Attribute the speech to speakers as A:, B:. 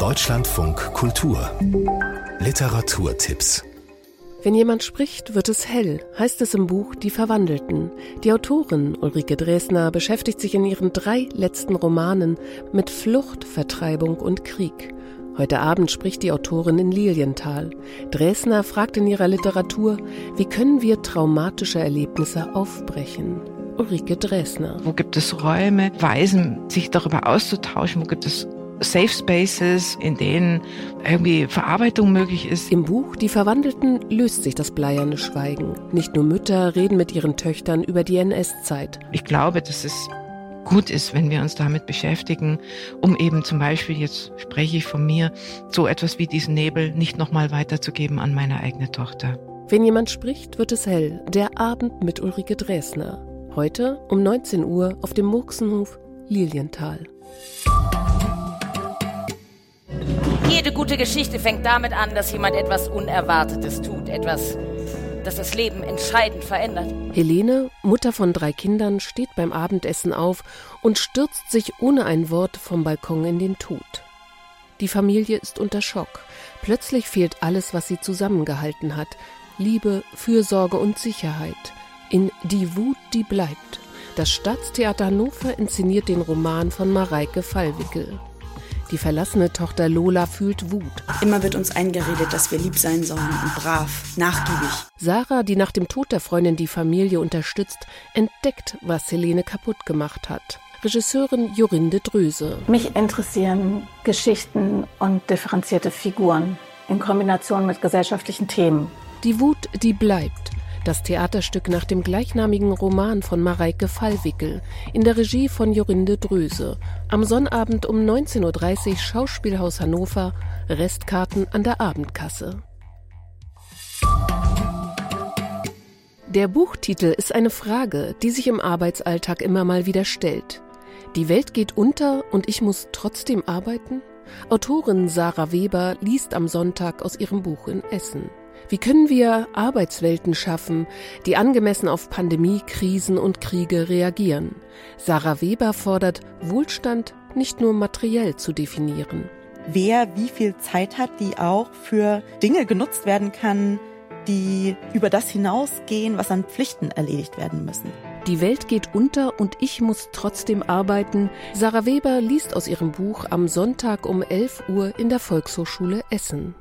A: Deutschlandfunk Kultur Literaturtipps
B: wenn jemand spricht, wird es hell, heißt es im Buch Die Verwandelten. Die Autorin Ulrike Dresner beschäftigt sich in ihren drei letzten Romanen mit Flucht, Vertreibung und Krieg. Heute Abend spricht die Autorin in Lilienthal. Dresner fragt in ihrer Literatur, wie können wir traumatische Erlebnisse aufbrechen? Ulrike Dresner.
C: Wo gibt es Räume, Weisen, sich darüber auszutauschen? Wo gibt es Safe Spaces, in denen irgendwie Verarbeitung möglich ist.
B: Im Buch Die Verwandelten löst sich das bleierne Schweigen. Nicht nur Mütter reden mit ihren Töchtern über die NS-Zeit.
C: Ich glaube, dass es gut ist, wenn wir uns damit beschäftigen, um eben zum Beispiel, jetzt spreche ich von mir, so etwas wie diesen Nebel nicht nochmal weiterzugeben an meine eigene Tochter.
B: Wenn jemand spricht, wird es hell. Der Abend mit Ulrike Dresner. Heute um 19 Uhr auf dem Murksenhof Lilienthal.
D: Jede gute Geschichte fängt damit an, dass jemand etwas Unerwartetes tut, etwas, das das Leben entscheidend verändert.
B: Helene, Mutter von drei Kindern, steht beim Abendessen auf und stürzt sich ohne ein Wort vom Balkon in den Tod. Die Familie ist unter Schock. Plötzlich fehlt alles, was sie zusammengehalten hat. Liebe, Fürsorge und Sicherheit. In Die Wut, die bleibt. Das Staatstheater Hannover inszeniert den Roman von Mareike Fallwickel. Die verlassene Tochter Lola fühlt Wut.
E: Immer wird uns eingeredet, dass wir lieb sein sollen und brav, nachgiebig.
B: Sarah, die nach dem Tod der Freundin die Familie unterstützt, entdeckt, was Helene kaputt gemacht hat. Regisseurin Jorinde Dröse.
F: Mich interessieren Geschichten und differenzierte Figuren in Kombination mit gesellschaftlichen Themen.
B: Die Wut, die bleibt das Theaterstück nach dem gleichnamigen Roman von Mareike Fallwickel in der Regie von Jorinde Dröse. Am Sonnabend um 19.30 Uhr Schauspielhaus Hannover, Restkarten an der Abendkasse. Der Buchtitel ist eine Frage, die sich im Arbeitsalltag immer mal wieder stellt. Die Welt geht unter und ich muss trotzdem arbeiten? Autorin Sarah Weber liest am Sonntag aus ihrem Buch in Essen. Wie können wir Arbeitswelten schaffen, die angemessen auf Pandemie, Krisen und Kriege reagieren? Sarah Weber fordert, Wohlstand nicht nur materiell zu definieren.
G: Wer wie viel Zeit hat, die auch für Dinge genutzt werden kann, die über das hinausgehen, was an Pflichten erledigt werden müssen.
B: Die Welt geht unter und ich muss trotzdem arbeiten. Sarah Weber liest aus ihrem Buch am Sonntag um 11 Uhr in der Volkshochschule Essen.